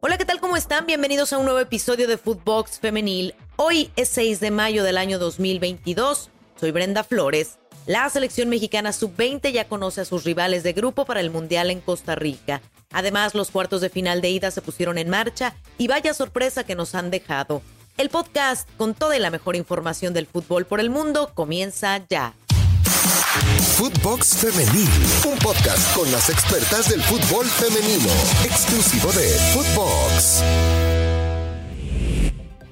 Hola, ¿qué tal? ¿Cómo están? Bienvenidos a un nuevo episodio de Footbox Femenil. Hoy es 6 de mayo del año 2022. Soy Brenda Flores. La selección mexicana sub-20 ya conoce a sus rivales de grupo para el Mundial en Costa Rica. Además, los cuartos de final de ida se pusieron en marcha y vaya sorpresa que nos han dejado. El podcast con toda y la mejor información del fútbol por el mundo comienza ya. Footbox Femenil, un podcast con las expertas del fútbol femenino, exclusivo de Footbox.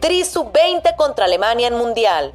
Tri sub-20 contra Alemania en Mundial.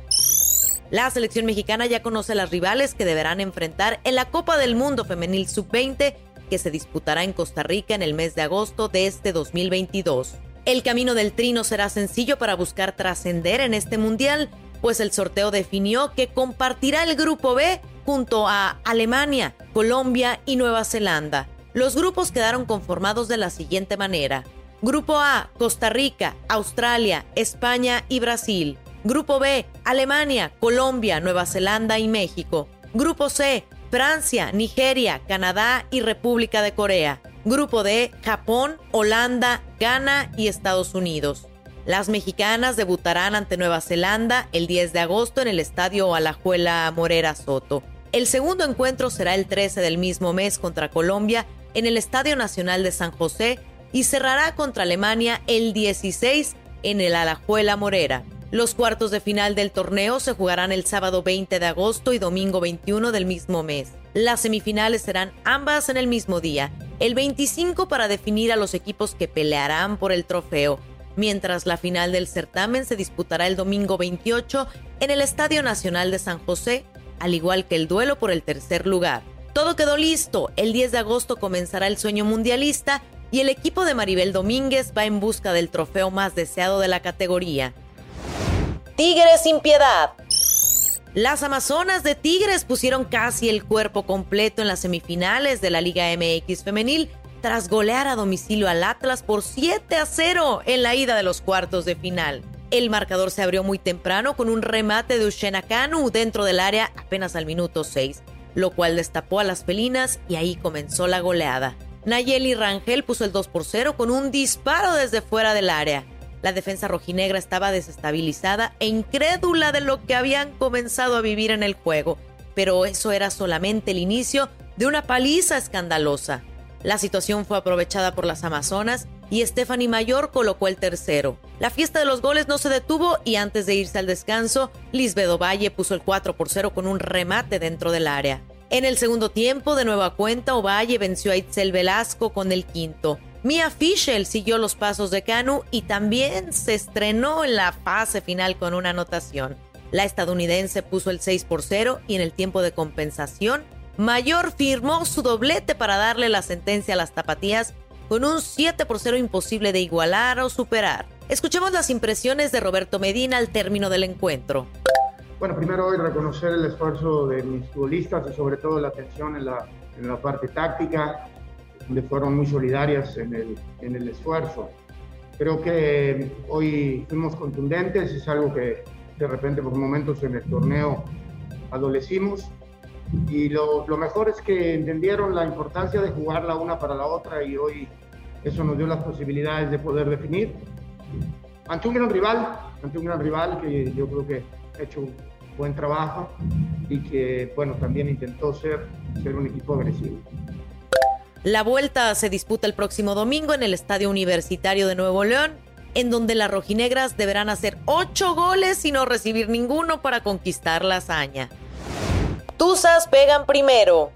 La selección mexicana ya conoce a las rivales que deberán enfrentar en la Copa del Mundo Femenil Sub-20 que se disputará en Costa Rica en el mes de agosto de este 2022. El camino del Tri no será sencillo para buscar trascender en este Mundial, pues el sorteo definió que compartirá el Grupo B junto a Alemania, Colombia y Nueva Zelanda. Los grupos quedaron conformados de la siguiente manera. Grupo A, Costa Rica, Australia, España y Brasil. Grupo B, Alemania, Colombia, Nueva Zelanda y México. Grupo C, Francia, Nigeria, Canadá y República de Corea. Grupo D, Japón, Holanda, Ghana y Estados Unidos. Las mexicanas debutarán ante Nueva Zelanda el 10 de agosto en el estadio Alajuela Morera Soto. El segundo encuentro será el 13 del mismo mes contra Colombia en el Estadio Nacional de San José y cerrará contra Alemania el 16 en el Alajuela Morera. Los cuartos de final del torneo se jugarán el sábado 20 de agosto y domingo 21 del mismo mes. Las semifinales serán ambas en el mismo día, el 25 para definir a los equipos que pelearán por el trofeo mientras la final del certamen se disputará el domingo 28 en el Estadio Nacional de San José, al igual que el duelo por el tercer lugar. Todo quedó listo, el 10 de agosto comenzará el sueño mundialista y el equipo de Maribel Domínguez va en busca del trofeo más deseado de la categoría. Tigres sin piedad. Las Amazonas de Tigres pusieron casi el cuerpo completo en las semifinales de la Liga MX femenil tras golear a domicilio al Atlas por 7 a 0 en la ida de los cuartos de final. El marcador se abrió muy temprano con un remate de Ushena Kanu dentro del área apenas al minuto 6, lo cual destapó a las felinas y ahí comenzó la goleada. Nayeli Rangel puso el 2 por 0 con un disparo desde fuera del área. La defensa rojinegra estaba desestabilizada e incrédula de lo que habían comenzado a vivir en el juego, pero eso era solamente el inicio de una paliza escandalosa. La situación fue aprovechada por las Amazonas y Stephanie Mayor colocó el tercero. La fiesta de los goles no se detuvo y antes de irse al descanso, Lisbedo Valle puso el 4 por 0 con un remate dentro del área. En el segundo tiempo, de nueva cuenta, Ovalle venció a Itzel Velasco con el quinto. Mia Fischel siguió los pasos de Canu y también se estrenó en la fase final con una anotación. La estadounidense puso el 6 por 0 y en el tiempo de compensación Mayor firmó su doblete para darle la sentencia a las tapatías con un 7 por 0 imposible de igualar o superar. Escuchemos las impresiones de Roberto Medina al término del encuentro. Bueno, primero hoy reconocer el esfuerzo de mis futbolistas y sobre todo la atención en la, en la parte táctica, donde fueron muy solidarias en el, en el esfuerzo. Creo que hoy fuimos contundentes, es algo que de repente por momentos en el torneo adolecimos y lo, lo, mejor es que entendieron la importancia de jugar la una para la otra y hoy eso nos dio las posibilidades de poder definir. Ante un gran rival, ante un gran rival que yo creo que ha hecho un buen trabajo y que, bueno, también intentó ser, ser un equipo agresivo. La vuelta se disputa el próximo domingo en el Estadio Universitario de Nuevo León, en donde las rojinegras deberán hacer ocho goles y no recibir ninguno para conquistar la hazaña. Tuzas pegan primero.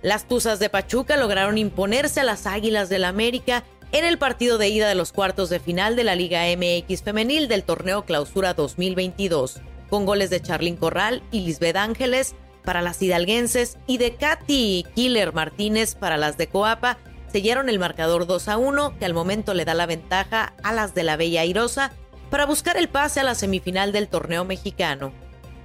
Las Tuzas de Pachuca lograron imponerse a las Águilas del América en el partido de ida de los cuartos de final de la Liga MX femenil del torneo Clausura 2022, con goles de Charlín Corral y Lisbeth Ángeles para las hidalguenses y de Katy Killer Martínez para las de Coapa, sellaron el marcador 2 a 1 que al momento le da la ventaja a las de la Bella Airosa para buscar el pase a la semifinal del torneo mexicano.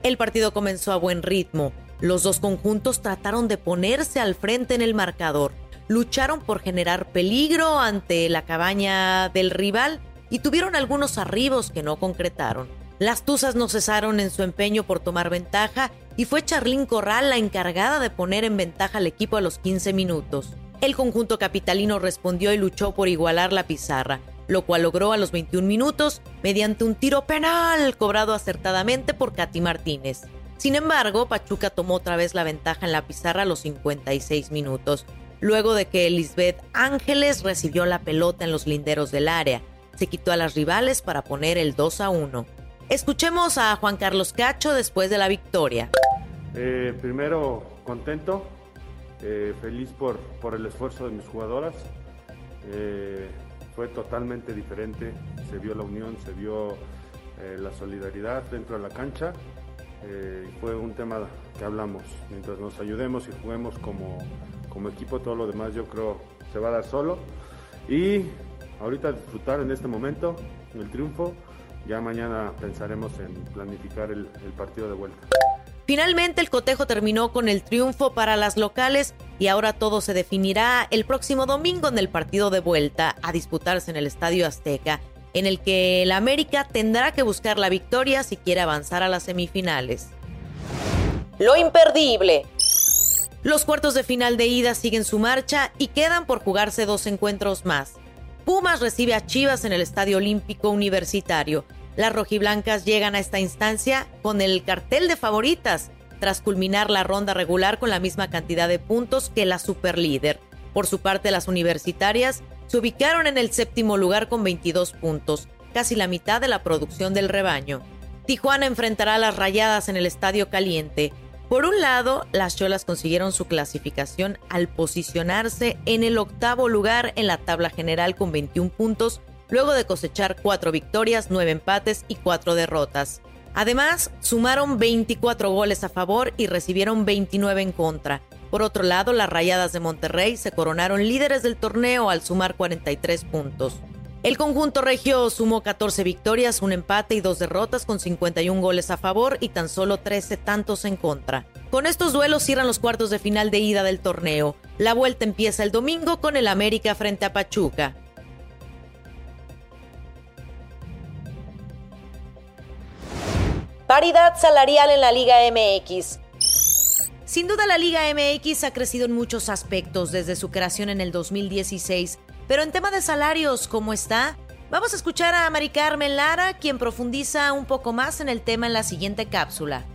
El partido comenzó a buen ritmo. Los dos conjuntos trataron de ponerse al frente en el marcador. Lucharon por generar peligro ante la cabaña del rival y tuvieron algunos arribos que no concretaron. Las Tuzas no cesaron en su empeño por tomar ventaja y fue Charlín Corral la encargada de poner en ventaja al equipo a los 15 minutos. el conjunto capitalino respondió y luchó por igualar la pizarra, lo cual logró a los 21 minutos mediante un tiro penal cobrado acertadamente por Katy Martínez. Sin embargo, Pachuca tomó otra vez la ventaja en la pizarra a los 56 minutos, luego de que Lisbeth Ángeles recibió la pelota en los linderos del área. Se quitó a las rivales para poner el 2 a 1. Escuchemos a Juan Carlos Cacho después de la victoria. Eh, primero, contento, eh, feliz por, por, el esfuerzo de mis jugadoras. Eh, fue totalmente diferente, se vio la unión, se vio la solidaridad dentro de la cancha. fue un tema que hablamos. Mientras nos ayudemos y juguemos como, como equipo, todo lo demás yo creo se va a dar solo. Y ahorita disfrutar en este momento el triunfo. Ya mañana pensaremos en planificar el partido de vuelta. Finalmente el cotejo terminó con el triunfo para las locales y ahora todo se definirá el próximo domingo en el partido de vuelta a disputarse en el Estadio Azteca, en el que el América tendrá que buscar la victoria si quiere avanzar a las semifinales. Lo imperdible. Los cuartos de final de ida siguen su marcha y quedan por jugarse dos encuentros más. Pumas recibe a Chivas en el Estadio Olímpico Universitario las rojiblancas llegan a esta instancia con el cartel de favoritas, tras culminar la ronda regular con la misma cantidad de puntos que la superlíder. Por su parte, las universitarias se ubicaron en el séptimo lugar con 22 puntos, casi la mitad de la producción del rebaño. Tijuana enfrentará a las rayadas en el Estadio Caliente. Por un lado, las Cholas consiguieron su clasificación al posicionarse en el octavo lugar en la tabla general con 21 puntos luego de cosechar cuatro victorias, nueve empates y cuatro derrotas. Además, sumaron 24 goles a favor y recibieron 29 en contra. Por otro lado, las Rayadas de Monterrey se coronaron líderes del torneo al sumar 43 puntos. El conjunto regio sumó 14 victorias, un empate y dos derrotas con 51 goles a favor y tan solo 13 tantos en contra. Con estos duelos cierran los cuartos de final de ida del torneo. La vuelta empieza el domingo con el América frente a Pachuca. Paridad salarial en la Liga MX. Sin duda la Liga MX ha crecido en muchos aspectos desde su creación en el 2016, pero en tema de salarios, ¿cómo está? Vamos a escuchar a Mari Carmen Lara, quien profundiza un poco más en el tema en la siguiente cápsula.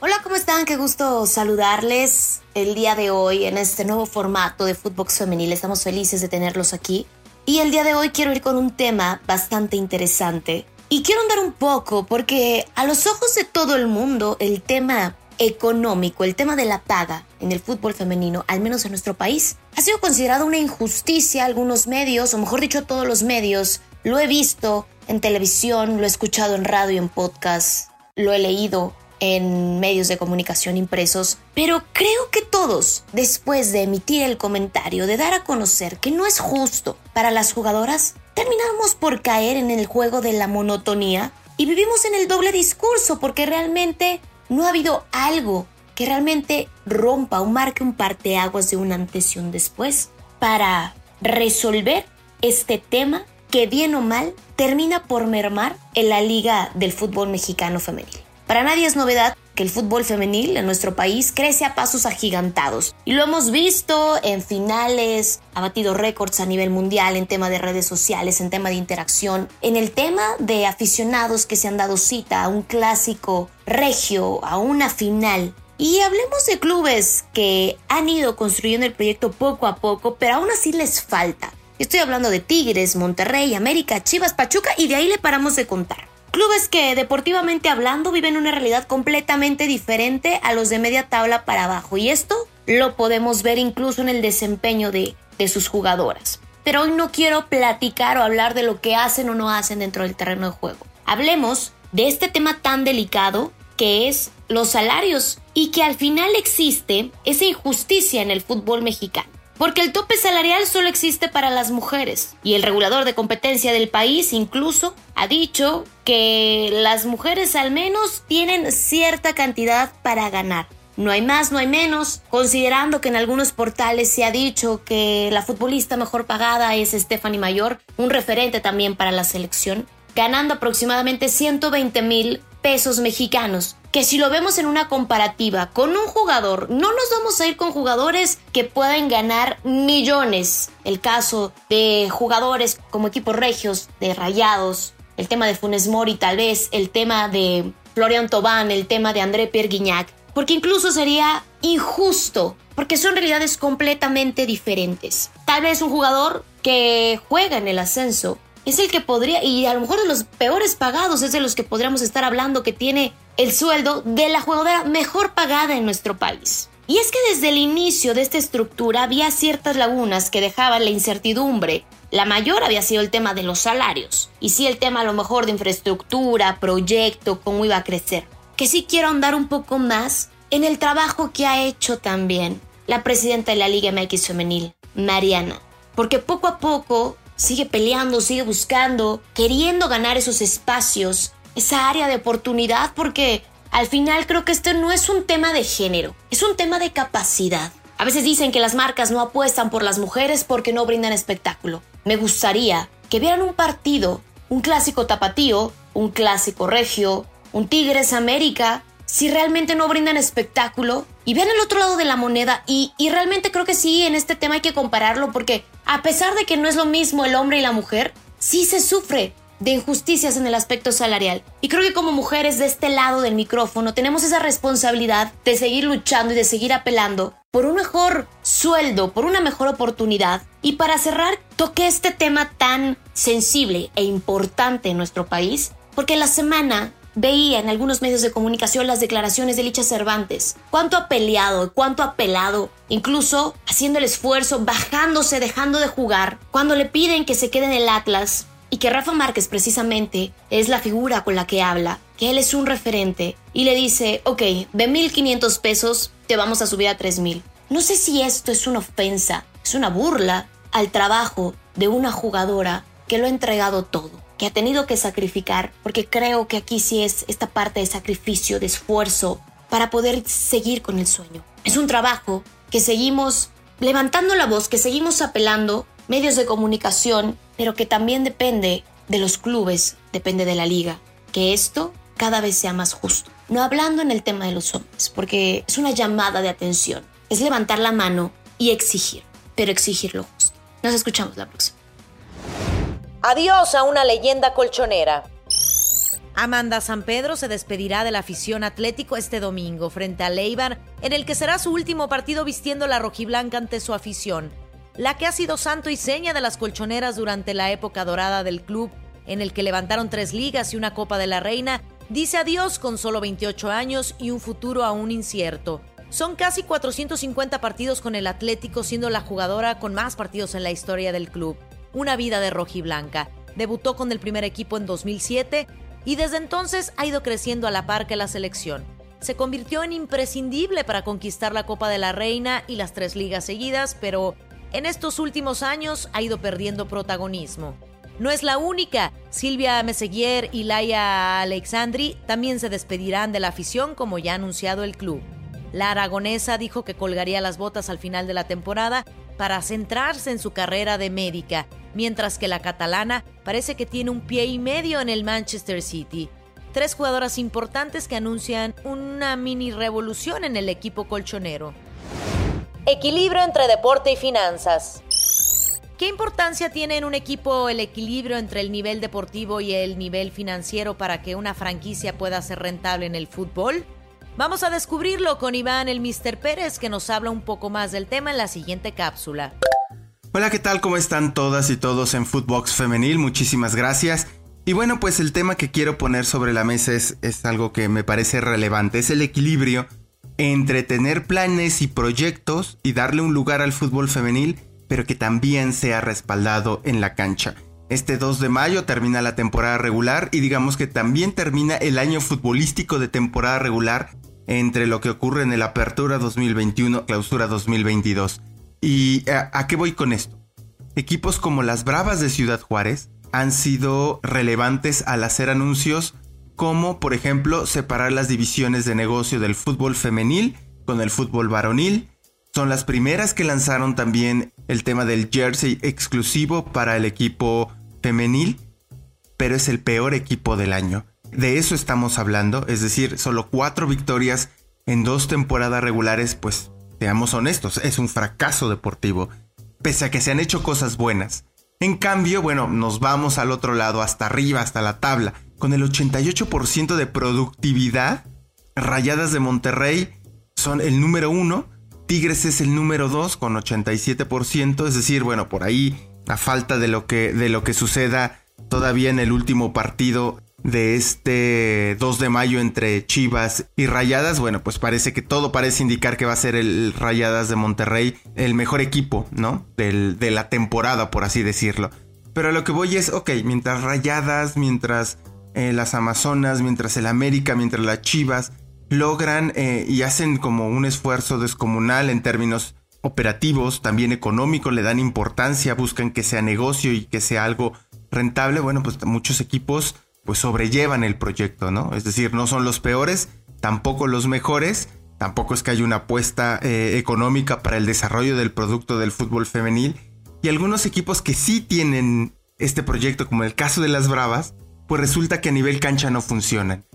Hola, ¿cómo están? Qué gusto saludarles el día de hoy en este nuevo formato de Fútbol Femenil. Estamos felices de tenerlos aquí. Y el día de hoy quiero ir con un tema bastante interesante y quiero andar un poco porque a los ojos de todo el mundo el tema económico, el tema de la paga en el fútbol femenino, al menos en nuestro país, ha sido considerado una injusticia. Algunos medios, o mejor dicho, todos los medios, lo he visto en televisión, lo he escuchado en radio, en podcast, lo he leído en medios de comunicación impresos, pero creo que todos, después de emitir el comentario, de dar a conocer que no es justo para las jugadoras, terminamos por caer en el juego de la monotonía y vivimos en el doble discurso porque realmente no ha habido algo que realmente rompa o marque un parteaguas de un antes y un después para resolver este tema que bien o mal termina por mermar en la liga del fútbol mexicano femenil. Para nadie es novedad que el fútbol femenil en nuestro país crece a pasos agigantados. Y lo hemos visto en finales, ha batido récords a nivel mundial en tema de redes sociales, en tema de interacción, en el tema de aficionados que se han dado cita a un clásico regio, a una final. Y hablemos de clubes que han ido construyendo el proyecto poco a poco, pero aún así les falta. Estoy hablando de Tigres, Monterrey, América, Chivas, Pachuca y de ahí le paramos de contar. Clubes que deportivamente hablando viven una realidad completamente diferente a los de media tabla para abajo y esto lo podemos ver incluso en el desempeño de, de sus jugadoras. Pero hoy no quiero platicar o hablar de lo que hacen o no hacen dentro del terreno de juego. Hablemos de este tema tan delicado que es los salarios y que al final existe esa injusticia en el fútbol mexicano. Porque el tope salarial solo existe para las mujeres y el regulador de competencia del país incluso ha dicho que las mujeres al menos tienen cierta cantidad para ganar. No hay más, no hay menos, considerando que en algunos portales se ha dicho que la futbolista mejor pagada es Stephanie Mayor, un referente también para la selección, ganando aproximadamente 120 mil pesos mexicanos, que si lo vemos en una comparativa con un jugador, no nos vamos a ir con jugadores que pueden ganar millones. El caso de jugadores como equipos regios, de rayados, el tema de Funes Mori tal vez, el tema de Florian Tobán, el tema de André Pierre Guignac, porque incluso sería injusto, porque son realidades completamente diferentes. Tal vez un jugador que juega en el ascenso es el que podría, y a lo mejor de los peores pagados es de los que podríamos estar hablando, que tiene el sueldo de la jugadora mejor pagada en nuestro país. Y es que desde el inicio de esta estructura había ciertas lagunas que dejaban la incertidumbre. La mayor había sido el tema de los salarios. Y sí el tema a lo mejor de infraestructura, proyecto, cómo iba a crecer. Que sí quiero andar un poco más en el trabajo que ha hecho también la presidenta de la Liga MX Femenil, Mariana. Porque poco a poco sigue peleando, sigue buscando, queriendo ganar esos espacios esa área de oportunidad porque al final creo que este no es un tema de género, es un tema de capacidad. A veces dicen que las marcas no apuestan por las mujeres porque no brindan espectáculo. Me gustaría que vieran un partido, un clásico tapatío, un clásico regio, un Tigres América, si realmente no brindan espectáculo y vean el otro lado de la moneda y, y realmente creo que sí, en este tema hay que compararlo porque a pesar de que no es lo mismo el hombre y la mujer, sí se sufre de injusticias en el aspecto salarial. Y creo que como mujeres de este lado del micrófono tenemos esa responsabilidad de seguir luchando y de seguir apelando por un mejor sueldo, por una mejor oportunidad. Y para cerrar, toqué este tema tan sensible e importante en nuestro país, porque la semana veía en algunos medios de comunicación las declaraciones de Licha Cervantes, cuánto ha peleado, cuánto ha apelado, incluso haciendo el esfuerzo, bajándose, dejando de jugar, cuando le piden que se quede en el Atlas, y que Rafa Márquez precisamente es la figura con la que habla, que él es un referente y le dice, ok, de 1.500 pesos te vamos a subir a 3.000. No sé si esto es una ofensa, es una burla al trabajo de una jugadora que lo ha entregado todo, que ha tenido que sacrificar, porque creo que aquí sí es esta parte de sacrificio, de esfuerzo, para poder seguir con el sueño. Es un trabajo que seguimos levantando la voz, que seguimos apelando medios de comunicación, pero que también depende de los clubes, depende de la liga, que esto cada vez sea más justo. No hablando en el tema de los hombres, porque es una llamada de atención, es levantar la mano y exigir, pero exigir lo justo. Nos escuchamos la próxima. Adiós a una leyenda colchonera. Amanda San Pedro se despedirá de la afición atlético este domingo frente a Leibar, en el que será su último partido vistiendo la rojiblanca ante su afición la que ha sido santo y seña de las colchoneras durante la época dorada del club, en el que levantaron tres ligas y una Copa de la Reina, dice adiós con solo 28 años y un futuro aún incierto. Son casi 450 partidos con el Atlético, siendo la jugadora con más partidos en la historia del club. Una vida de rojiblanca. Debutó con el primer equipo en 2007 y desde entonces ha ido creciendo a la par que la selección. Se convirtió en imprescindible para conquistar la Copa de la Reina y las tres ligas seguidas, pero en estos últimos años ha ido perdiendo protagonismo. No es la única. Silvia Meseguier y Laia Alexandri también se despedirán de la afición como ya ha anunciado el club. La aragonesa dijo que colgaría las botas al final de la temporada para centrarse en su carrera de médica, mientras que la catalana parece que tiene un pie y medio en el Manchester City. Tres jugadoras importantes que anuncian una mini revolución en el equipo colchonero. Equilibrio entre deporte y finanzas. ¿Qué importancia tiene en un equipo el equilibrio entre el nivel deportivo y el nivel financiero para que una franquicia pueda ser rentable en el fútbol? Vamos a descubrirlo con Iván el Mister Pérez que nos habla un poco más del tema en la siguiente cápsula. Hola, ¿qué tal? ¿Cómo están todas y todos en Footbox Femenil? Muchísimas gracias. Y bueno, pues el tema que quiero poner sobre la mesa es, es algo que me parece relevante, es el equilibrio entre tener planes y proyectos y darle un lugar al fútbol femenil, pero que también sea respaldado en la cancha. Este 2 de mayo termina la temporada regular y digamos que también termina el año futbolístico de temporada regular entre lo que ocurre en el Apertura 2021, Clausura 2022. ¿Y a, a qué voy con esto? Equipos como las Bravas de Ciudad Juárez han sido relevantes al hacer anuncios como por ejemplo separar las divisiones de negocio del fútbol femenil con el fútbol varonil. Son las primeras que lanzaron también el tema del jersey exclusivo para el equipo femenil, pero es el peor equipo del año. de eso estamos hablando, es decir, solo cuatro victorias en dos temporadas regulares, pues seamos honestos, es un fracaso deportivo, pese a que se han hecho cosas buenas. En cambio, bueno, nos vamos al otro lado, hasta arriba, hasta la tabla, con el 88% de productividad. Rayadas de Monterrey son el número uno, Tigres es el número dos con 87%, es decir, bueno, por ahí a falta de lo que, de lo que suceda todavía en el último partido de este 2 de mayo entre Chivas y Rayadas, bueno, pues parece que todo parece indicar que va a ser el Rayadas de Monterrey el mejor equipo, ¿no? de la temporada, por así decirlo. Pero lo que voy es, ok, mientras Rayadas, mientras eh, las Amazonas, mientras el América, mientras las Chivas logran eh, y hacen como un esfuerzo descomunal en términos operativos, también económicos, le dan importancia, buscan que sea negocio y que sea algo rentable, bueno, pues muchos equipos pues sobrellevan el proyecto, ¿no? Es decir, no son los peores, tampoco los mejores, tampoco es que haya una apuesta eh, económica para el desarrollo del producto del fútbol femenil. Y algunos equipos que sí tienen este proyecto, como el caso de las Bravas, pues resulta que a nivel cancha no funcionan.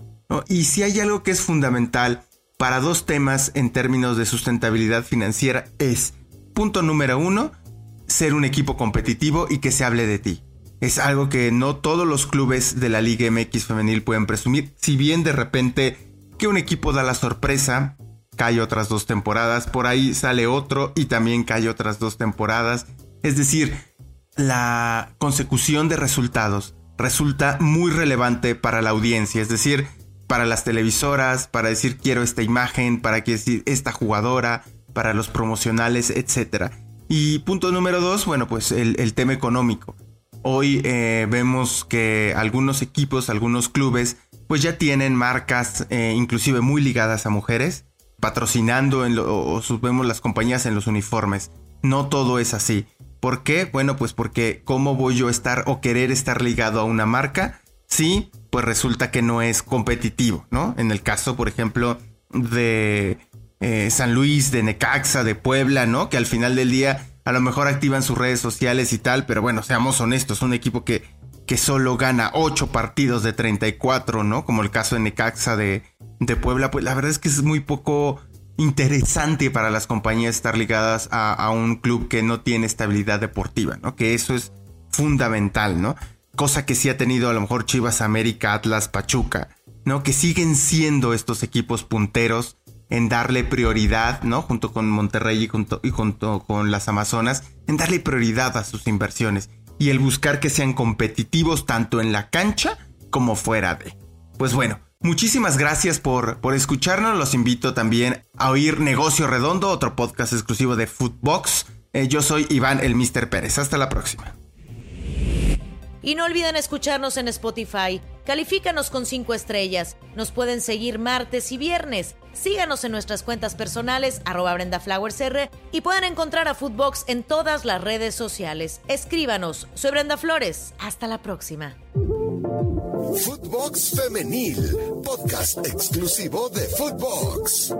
Y si hay algo que es fundamental para dos temas en términos de sustentabilidad financiera es, punto número uno, ser un equipo competitivo y que se hable de ti es algo que no todos los clubes de la Liga MX femenil pueden presumir. Si bien de repente que un equipo da la sorpresa, cae otras dos temporadas, por ahí sale otro y también cae otras dos temporadas. Es decir, la consecución de resultados resulta muy relevante para la audiencia, es decir, para las televisoras, para decir quiero esta imagen, para decir esta jugadora, para los promocionales, etc. Y punto número dos, bueno, pues el, tema económico. Hoy eh, vemos que algunos equipos, algunos clubes, pues ya tienen marcas eh, inclusive muy ligadas a mujeres, patrocinando en o vemos las compañías en los uniformes. No todo es así. ¿Por qué? Bueno, pues porque ¿cómo voy yo a estar o querer estar ligado a una marca? Sí, pues resulta que no es competitivo, ¿no? En el caso, por ejemplo, de eh, San Luis, de Necaxa, de Puebla, ¿no? Que al final del día a lo mejor activan sus redes sociales y tal, pero bueno, seamos honestos, un equipo que, que solo gana 8 partidos de 34, ¿no? Como el caso de Necaxa de, de Puebla, pues la verdad es que es muy poco interesante para las compañías estar ligadas a, a, un club que no tiene estabilidad deportiva, ¿no? Que eso es fundamental, ¿no? Cosa que sí ha tenido a lo mejor Chivas, América, Atlas, Pachuca, ¿no? Que siguen siendo estos equipos punteros en darle prioridad, ¿no? Junto con Monterrey y junto, y junto con las Amazonas, en darle prioridad a sus inversiones y el buscar que sean competitivos tanto en la cancha como fuera de. Pues bueno, muchísimas gracias por, por escucharnos. Los invito también a oír Negocio Redondo, otro podcast exclusivo de Footbox. Eh, yo soy Iván el Mister Pérez. Hasta la próxima. Y no olviden escucharnos en Spotify. Califícanos con 5 estrellas. Nos pueden seguir martes y viernes. Síganos en nuestras cuentas personales, arroba BrendaFlowersR, y pueden encontrar a Footbox en todas las redes sociales. Escríbanos. Soy Brenda Flores. Hasta la próxima. Footbox Femenil, podcast exclusivo de Footbox.